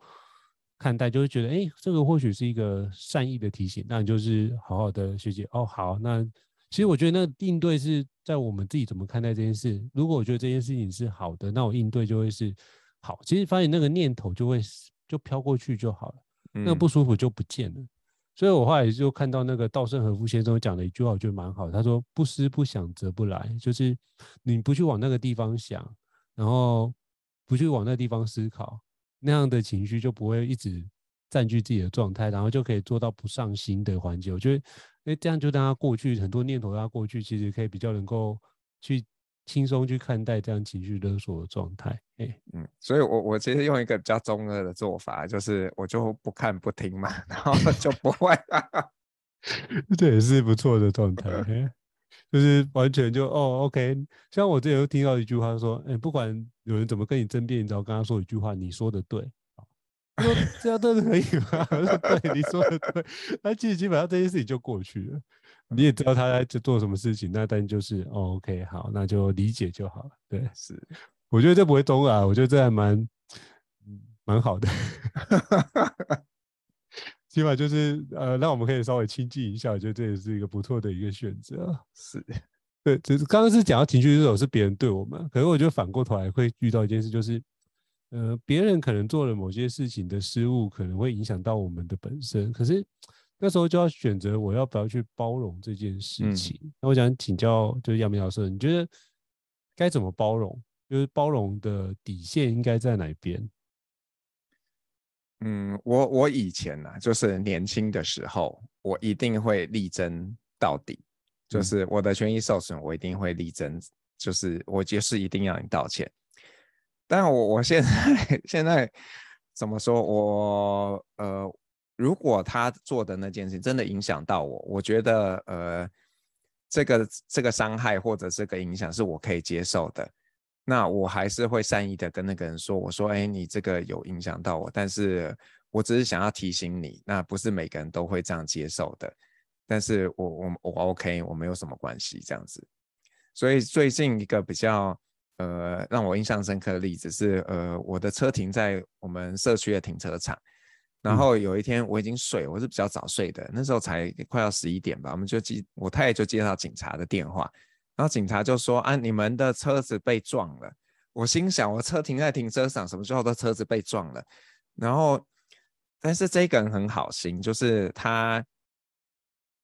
看待，就会觉得，哎，这个或许是一个善意的提醒，那你就是好好的学习哦。好，那其实我觉得那应对是在我们自己怎么看待这件事。如果我觉得这件事情是好的，那我应对就会是好。其实发现那个念头就会就飘过去就好了，那个不舒服就不见了。所以我后来就看到那个稻盛和夫先生讲的一句话，我觉得蛮好。他说：“不思不想则不来。”就是你不去往那个地方想，然后不去往那个地方思考，那样的情绪就不会一直占据自己的状态，然后就可以做到不上心的环节。我觉得，哎，这样就让他过去，很多念头让他过去，其实可以比较能够去。轻松去看待这样情绪勒索的状态，哎，嗯，所以我我其实用一个比较中二的做法，就是我就不看不听嘛，然后就不会了，这也是不错的状态，就是完全就哦，OK。像我之前有听到一句话说，哎，不管有人怎么跟你争辩，你只要跟他说一句话，你说的对，说这样真的可以吗？我说对，你说的对，那其实基本上这件事情就过去了。你也知道他在做什么事情，那但就是哦，OK，好，那就理解就好了。对，是，我觉得这不会中啊，我觉得这还蛮蛮好的，起码就是呃，让我们可以稍微亲近一下，我觉得这也是一个不错的一个选择。是，对，就是刚刚是讲到情绪这种是别人对我们，可是我觉得反过头来会遇到一件事，就是呃，别人可能做了某些事情的失误，可能会影响到我们的本身，可是。那时候就要选择我要不要去包容这件事情。嗯、那我想请教，就是杨明老师，你觉得该怎么包容？就是包容的底线应该在哪边？嗯，我我以前呢、啊，就是年轻的时候，我一定会力争到底，就是我的权益受损，我一定会力争，就是我就是一定要你道歉。但我我现在 现在怎么说？我呃。如果他做的那件事真的影响到我，我觉得呃，这个这个伤害或者这个影响是我可以接受的，那我还是会善意的跟那个人说，我说，哎，你这个有影响到我，但是我只是想要提醒你，那不是每个人都会这样接受的，但是我我我 OK，我没有什么关系这样子。所以最近一个比较呃让我印象深刻的例子是，呃，我的车停在我们社区的停车场。然后有一天我已经睡，我是比较早睡的，那时候才快要十一点吧，我们就接我太太就接到警察的电话，然后警察就说啊，你们的车子被撞了。我心想，我车停在停车场，什么时候的车子被撞了？然后，但是这个人很好心，就是他，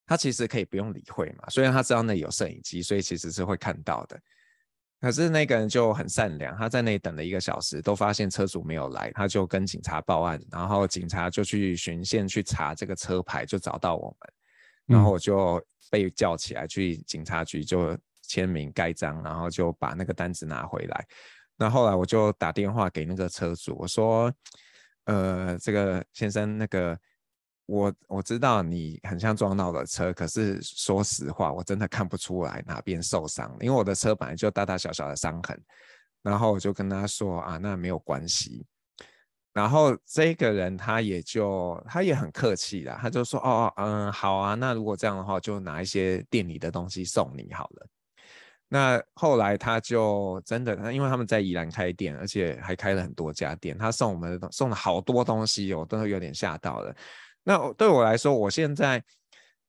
他其实可以不用理会嘛，虽然他知道那里有摄影机，所以其实是会看到的。可是那个人就很善良，他在那里等了一个小时，都发现车主没有来，他就跟警察报案，然后警察就去巡线去查这个车牌，就找到我们，然后我就被叫起来去警察局就签名盖章，然后就把那个单子拿回来。那后来我就打电话给那个车主，我说，呃，这个先生，那个。我我知道你很像撞到了车，可是说实话，我真的看不出来哪边受伤，因为我的车本来就大大小小的伤痕。然后我就跟他说啊，那没有关系。然后这个人他也就他也很客气啦，他就说哦嗯好啊，那如果这样的话，就拿一些店里的东西送你好了。那后来他就真的，因为他们在宜兰开店，而且还开了很多家店，他送我们的送了好多东西，我都有点吓到了。那对我来说，我现在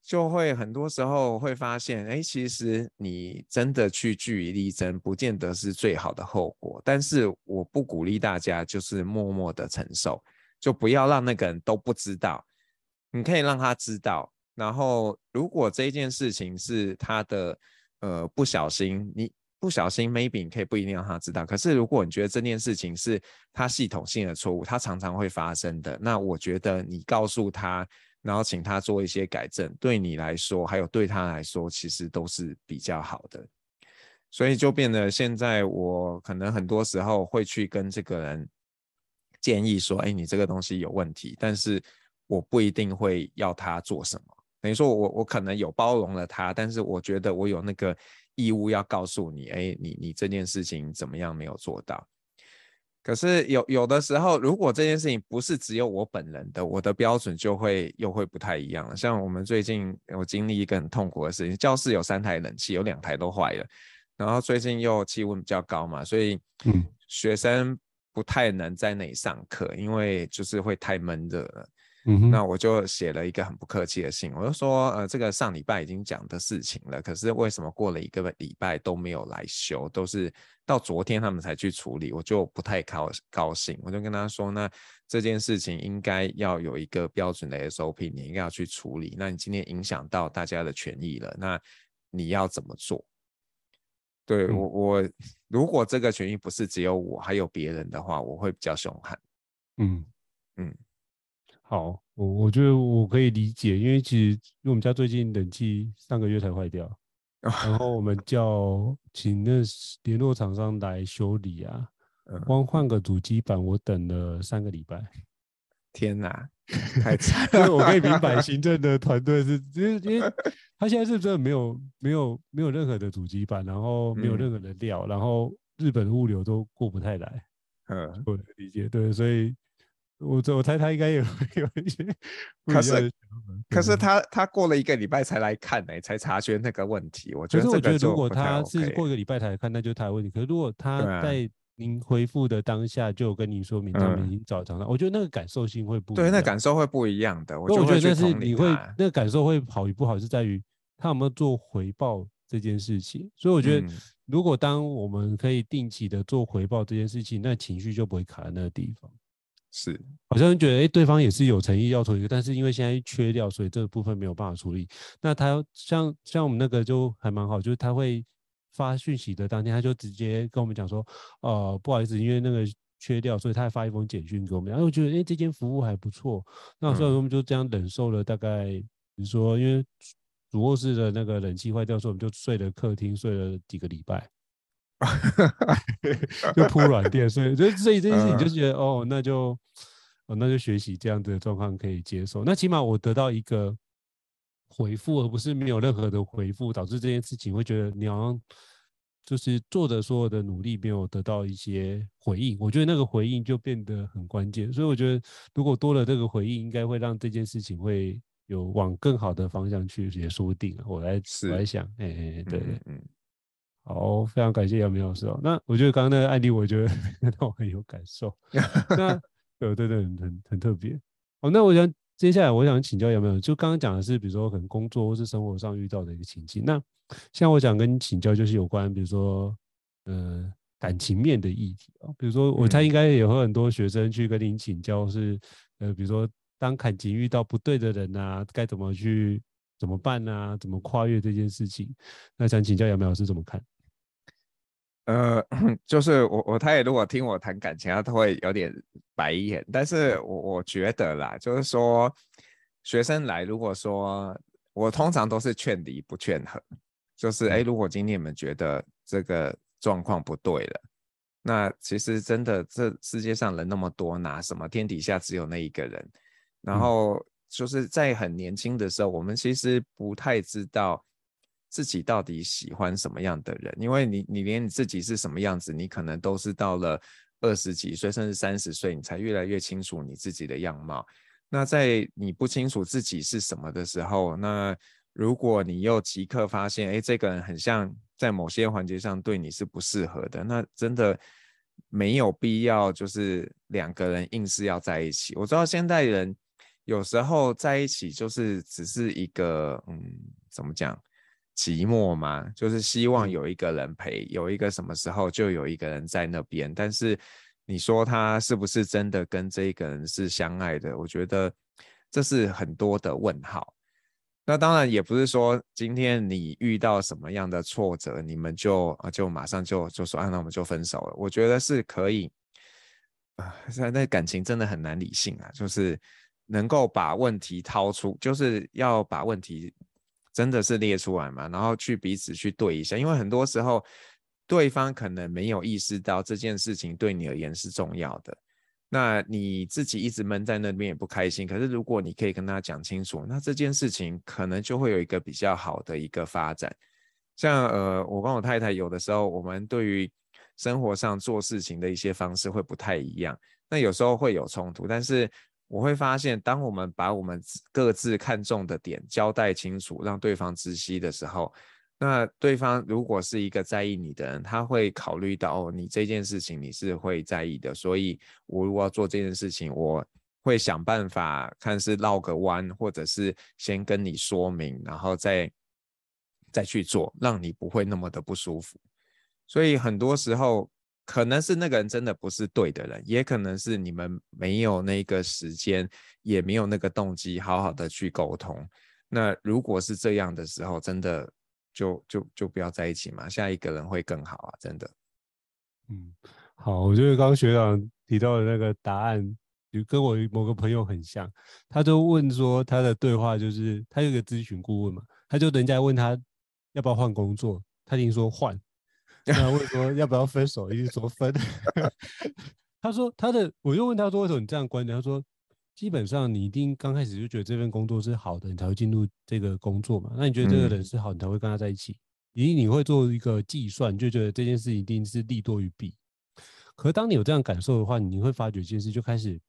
就会很多时候会发现，哎，其实你真的去据理力争，不见得是最好的后果。但是我不鼓励大家就是默默的承受，就不要让那个人都不知道。你可以让他知道，然后如果这件事情是他的呃不小心，你。不小心，maybe 你可以不一定让他知道。可是如果你觉得这件事情是他系统性的错误，他常常会发生的，那我觉得你告诉他，然后请他做一些改正，对你来说，还有对他来说，其实都是比较好的。所以就变得现在，我可能很多时候会去跟这个人建议说：“哎，你这个东西有问题。”但是我不一定会要他做什么。等于说我我可能有包容了他，但是我觉得我有那个。义务要告诉你，哎，你你这件事情怎么样没有做到？可是有有的时候，如果这件事情不是只有我本人的，我的标准就会又会不太一样了。像我们最近我经历一个很痛苦的事情，教室有三台冷气，有两台都坏了，然后最近又气温比较高嘛，所以嗯，学生不太能在那里上课，因为就是会太闷热了。嗯，那我就写了一个很不客气的信，我就说，呃，这个上礼拜已经讲的事情了，可是为什么过了一个礼拜都没有来修，都是到昨天他们才去处理，我就不太高高兴。我就跟他说，那这件事情应该要有一个标准的 SOP，你应该要去处理。那你今天影响到大家的权益了，那你要怎么做？对，我，我如果这个权益不是只有我，还有别人的话，我会比较凶悍。嗯嗯。好，我我觉得我可以理解，因为其实因为我们家最近冷气上个月才坏掉，然后我们叫请那联络厂商来修理啊，光换个主机板我等了三个礼拜。天哪，太惨了！我可以明白行政的团队是，因为因为他现在是真的没有没有没有任何的主机板，然后没有任何的料，然后日本物流都过不太来。嗯，我理解，对，所以。我我猜他应该也会 有一些，可是可是他他过了一个礼拜才来看呢、欸，才察觉那个问题。我觉得，我觉得如果他是过一个礼拜才来看，那就是他的问题。可是如果他在您回复的当下就跟您说明他们已经找厂商，我觉得那个感受性会不一样。对，那感受会不一样的。我觉得那是你会那个感受会好与不好是在于他有没有做回报这件事情。所以我觉得，如果当我们可以定期的做回报这件事情，那情绪就不会卡在那个地方。是，好像觉得哎、欸，对方也是有诚意要投一个，但是因为现在缺掉，所以这个部分没有办法处理。那他像像我们那个就还蛮好，就是他会发讯息的当天，他就直接跟我们讲说，呃，不好意思，因为那个缺掉，所以他还发一封简讯给我们。然后我觉得哎、欸，这间服务还不错。那所以我们就这样忍受了大概，比如说因为主卧室的那个冷气坏掉，所以我们就睡了客厅，睡了几个礼拜。就铺软垫，所以，所以这一件事情就觉得，哦，那就，哦，那就学习这样子的状况可以接受。那起码我得到一个回复，而不是没有任何的回复，导致这件事情会觉得你好像就是做的所有的努力没有得到一些回应。我觉得那个回应就变得很关键。所以我觉得，如果多了这个回应，应该会让这件事情会有往更好的方向去，也说不定。我来，我来想，哎、欸，对，嗯。嗯好，非常感谢杨明老师哦。那我觉得刚刚那个案例，我觉得 让我很有感受。那对对对，很很特别。哦，那我想接下来我想请教杨明老师，就刚刚讲的是，比如说可能工作或是生活上遇到的一个情境。那像我想跟你请教，就是有关比如说，呃，感情面的议题啊。比如说，我猜应该也会很多学生去跟您请教，是呃，比如说当感情遇到不对的人啊，该怎么去怎么办啊？怎么跨越这件事情？那想请教杨明老师怎么看？呃，就是我我他也如果听我谈感情，他都会有点白眼。但是我我觉得啦，就是说学生来，如果说我通常都是劝离不劝和，就是哎，如果今天你们觉得这个状况不对了，那其实真的这世界上人那么多，拿什么天底下只有那一个人？然后就是在很年轻的时候，我们其实不太知道。自己到底喜欢什么样的人？因为你，你连你自己是什么样子，你可能都是到了二十几岁，甚至三十岁，你才越来越清楚你自己的样貌。那在你不清楚自己是什么的时候，那如果你又即刻发现，哎，这个人很像在某些环节上对你是不适合的，那真的没有必要，就是两个人硬是要在一起。我知道现代人有时候在一起就是只是一个，嗯，怎么讲？寂寞嘛，就是希望有一个人陪，有一个什么时候就有一个人在那边。但是你说他是不是真的跟这一个人是相爱的？我觉得这是很多的问号。那当然也不是说今天你遇到什么样的挫折，你们就啊就马上就就说啊，那我们就分手了。我觉得是可以啊，现在感情真的很难理性啊，就是能够把问题掏出，就是要把问题。真的是列出来嘛，然后去彼此去对一下，因为很多时候对方可能没有意识到这件事情对你而言是重要的，那你自己一直闷在那边也不开心。可是如果你可以跟他讲清楚，那这件事情可能就会有一个比较好的一个发展。像呃，我跟我太太有的时候，我们对于生活上做事情的一些方式会不太一样，那有时候会有冲突，但是。我会发现，当我们把我们各自看重的点交代清楚，让对方知悉的时候，那对方如果是一个在意你的人，他会考虑到哦，你这件事情你是会在意的，所以我如果要做这件事情，我会想办法看是绕个弯，或者是先跟你说明，然后再再去做，让你不会那么的不舒服。所以很多时候。可能是那个人真的不是对的人，也可能是你们没有那个时间，也没有那个动机，好好的去沟通。那如果是这样的时候，真的就就就不要在一起嘛，下一个人会更好啊，真的。嗯，好，我觉得刚刚学长提到的那个答案，就跟我某个朋友很像。他就问说，他的对话就是他有个咨询顾问嘛，他就人家问他要不要换工作，他已经说换。那问说要不要分手？一直说分。他说他的，我就问他说为什么你这样观点？他说基本上你一定刚开始就觉得这份工作是好的，你才会进入这个工作嘛。那你觉得这个人是好，你才会跟他在一起。一定你会做一个计算，就觉得这件事一定是利多于弊。可是当你有这样感受的话，你会发觉这件事就开始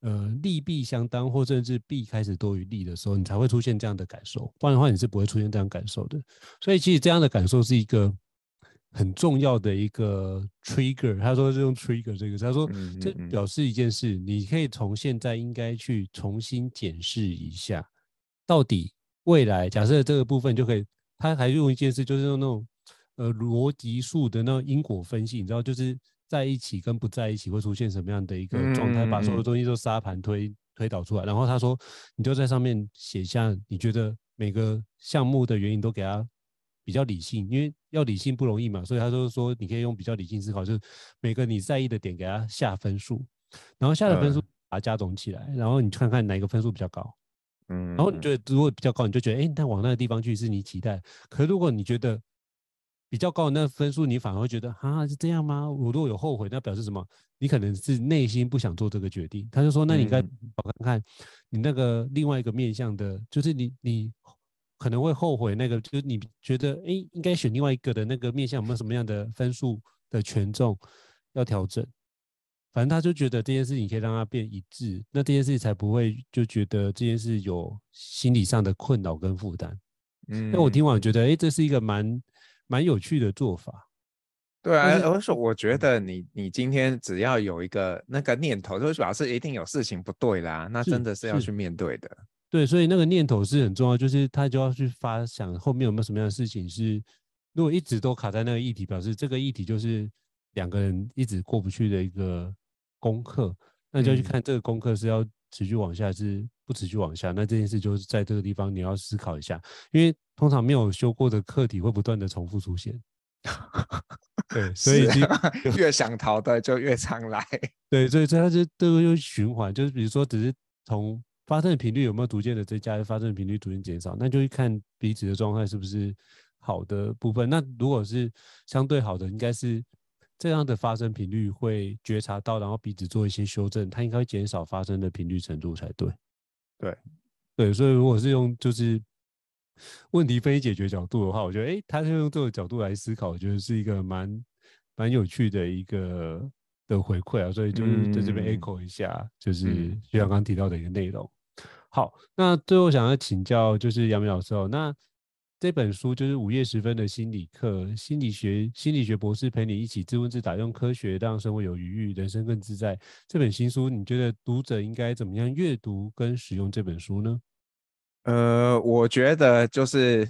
呃利弊相当，或甚至弊开始多于利的时候，你才会出现这样的感受。不然的话，你是不会出现这样感受的。所以其实这样的感受是一个。很重要的一个 trigger，他说是用 trigger 这个，他说这表示一件事，你可以从现在应该去重新检视一下，到底未来假设这个部分就可以，他还用一件事，就是用那种呃逻辑数的那种因果分析，你知道，就是在一起跟不在一起会出现什么样的一个状态，把所有东西都沙盘推推导出来，然后他说你就在上面写下你觉得每个项目的原因都给他。比较理性，因为要理性不容易嘛，所以他就说你可以用比较理性思考，就是每个你在意的点给他下分数，然后下的分数把它加总起来，嗯、然后你看看哪个分数比较高，嗯，然后你觉得如果比较高，你就觉得哎，那往那个地方去是你期待，可是如果你觉得比较高的那个分数，你反而会觉得啊是这样吗？我如果有后悔，那表示什么？你可能是内心不想做这个决定。他就说，那你应该我看看你那个另外一个面向的，就是你你。可能会后悔那个，就是你觉得哎，应该选另外一个的那个面向，有没有什么样的分数的权重要调整？反正他就觉得这件事情可以让他变一致，那这件事情才不会就觉得这件事有心理上的困扰跟负担。嗯，那我听完觉得，哎，这是一个蛮蛮有趣的做法。对啊，而且我觉得你你今天只要有一个那个念头，就表示一定有事情不对啦，那真的是要去面对的。对，所以那个念头是很重要，就是他就要去发想后面有没有什么样的事情是，如果一直都卡在那个议题，表示这个议题就是两个人一直过不去的一个功课，那就要去看这个功课是要持续往下，还是不持续往下。那这件事就是在这个地方你要思考一下，因为通常没有修过的课题会不断的重复出现。对，所以越想逃的就越常来。对，所以所以它就都会循环，就是比如说，只是从发生的频率有没有逐渐的增加，发生的频率逐渐减少，那就会看彼此的状态是不是好的部分。那如果是相对好的，应该是这样的发生频率会觉察到，然后彼此做一些修正，它应该会减少发生的频率程度才对。对，对，所以如果是用就是。问题分析解决角度的话，我觉得，哎，他是用这个角度来思考，我觉得是一个蛮蛮有趣的一个的回馈啊，所以就是在这边 echo 一下，嗯、就是学长刚提到的一个内容。好，那最后想要请教就是杨明老师哦，那这本书就是午夜时分的心理课，心理学心理学博士陪你一起自问自答，用科学让生活有余裕，人生更自在。这本新书，你觉得读者应该怎么样阅读跟使用这本书呢？呃，我觉得就是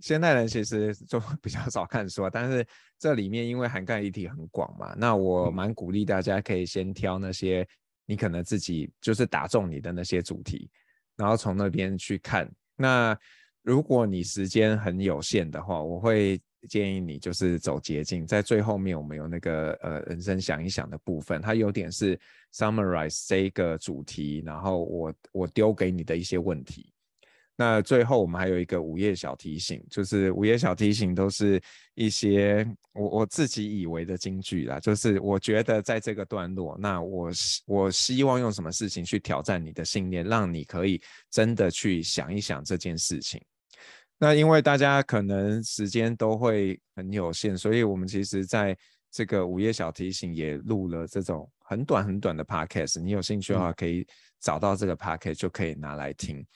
现代人其实就 比较少看书啊，但是这里面因为涵盖议题很广嘛，那我蛮鼓励大家可以先挑那些你可能自己就是打中你的那些主题，然后从那边去看。那如果你时间很有限的话，我会建议你就是走捷径，在最后面我们有那个呃人生想一想的部分，它有点是 summarize 这个主题，然后我我丢给你的一些问题。那最后我们还有一个午夜小提醒，就是午夜小提醒都是一些我我自己以为的金句啦，就是我觉得在这个段落，那我我希望用什么事情去挑战你的信念，让你可以真的去想一想这件事情。那因为大家可能时间都会很有限，所以我们其实在这个午夜小提醒也录了这种很短很短的 podcast，你有兴趣的话可以找到这个 podcast 就可以拿来听。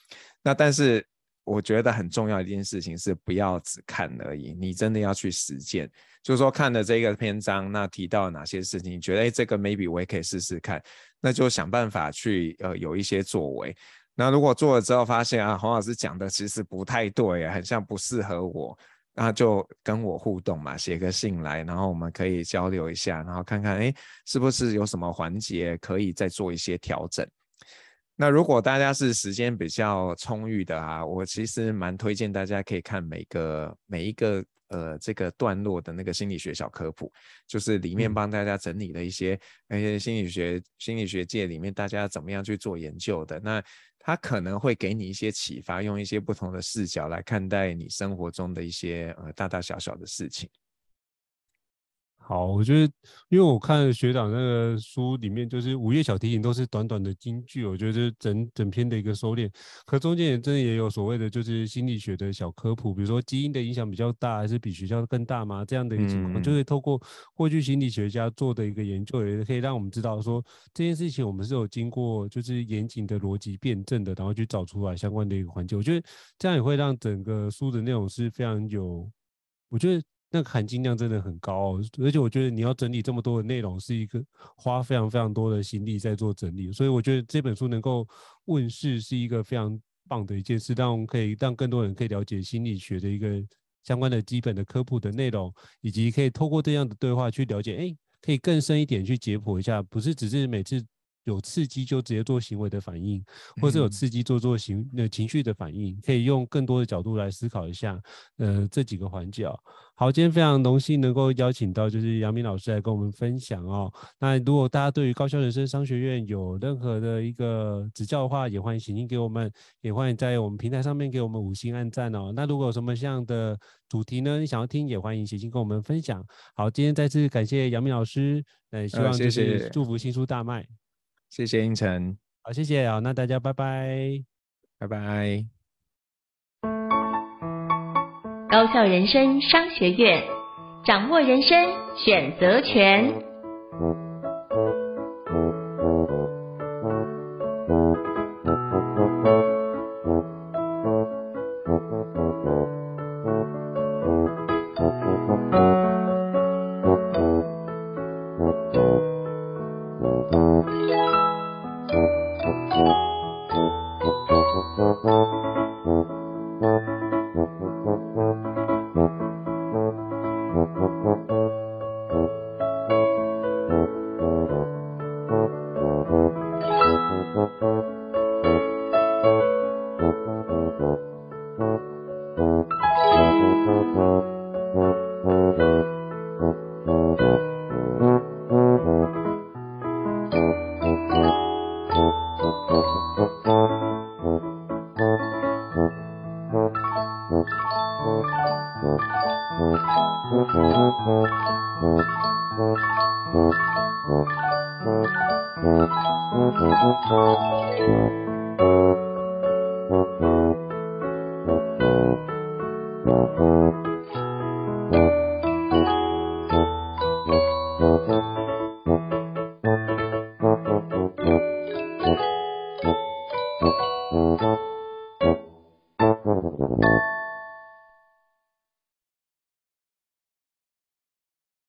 那但是我觉得很重要一件事情是不要只看而已，你真的要去实践。就是说看了这个篇章，那提到哪些事情，你觉得哎，这个 maybe 我也可以试试看，那就想办法去呃有一些作为。那如果做了之后发现啊，洪老师讲的其实不太对，很像不适合我，那就跟我互动嘛，写个信来，然后我们可以交流一下，然后看看哎，是不是有什么环节可以再做一些调整。那如果大家是时间比较充裕的啊，我其实蛮推荐大家可以看每个每一个呃这个段落的那个心理学小科普，就是里面帮大家整理了一些那些心理学心理学界里面大家怎么样去做研究的，那它可能会给你一些启发，用一些不同的视角来看待你生活中的一些呃大大小小的事情。好，我觉得，因为我看学长那个书里面，就是午夜小提琴都是短短的金句，我觉得整整篇的一个收敛。可中间也真的也有所谓的，就是心理学的小科普，比如说基因的影响比较大，还是比学校更大吗？这样的一个情况，嗯、就是透过过去心理学家做的一个研究，也可以让我们知道说这件事情我们是有经过就是严谨的逻辑辩证的，然后去找出来相关的一个环节。我觉得这样也会让整个书的内容是非常有，我觉得。那个含金量真的很高哦，而且我觉得你要整理这么多的内容，是一个花非常非常多的心力在做整理，所以我觉得这本书能够问世是一个非常棒的一件事，让我们可以让更多人可以了解心理学的一个相关的基本的科普的内容，以及可以透过这样的对话去了解，哎，可以更深一点去解剖一下，不是只是每次。有刺激就直接做行为的反应，或是有刺激做做行呃情绪的反应，可以用更多的角度来思考一下，呃这几个环节哦。好，今天非常荣幸能够邀请到就是杨明老师来跟我们分享哦。那如果大家对于高校人生商学院有任何的一个指教的话，也欢迎写信给我们，也欢迎在我们平台上面给我们五星按赞哦。那如果有什么样的主题呢，你想要听，也欢迎写信跟我们分享。好，今天再次感谢杨明老师，呃，希望就是祝福新书大卖。谢谢英成，好，谢谢啊，那大家拜拜，拜拜。高校人生商学院，掌握人生选择权。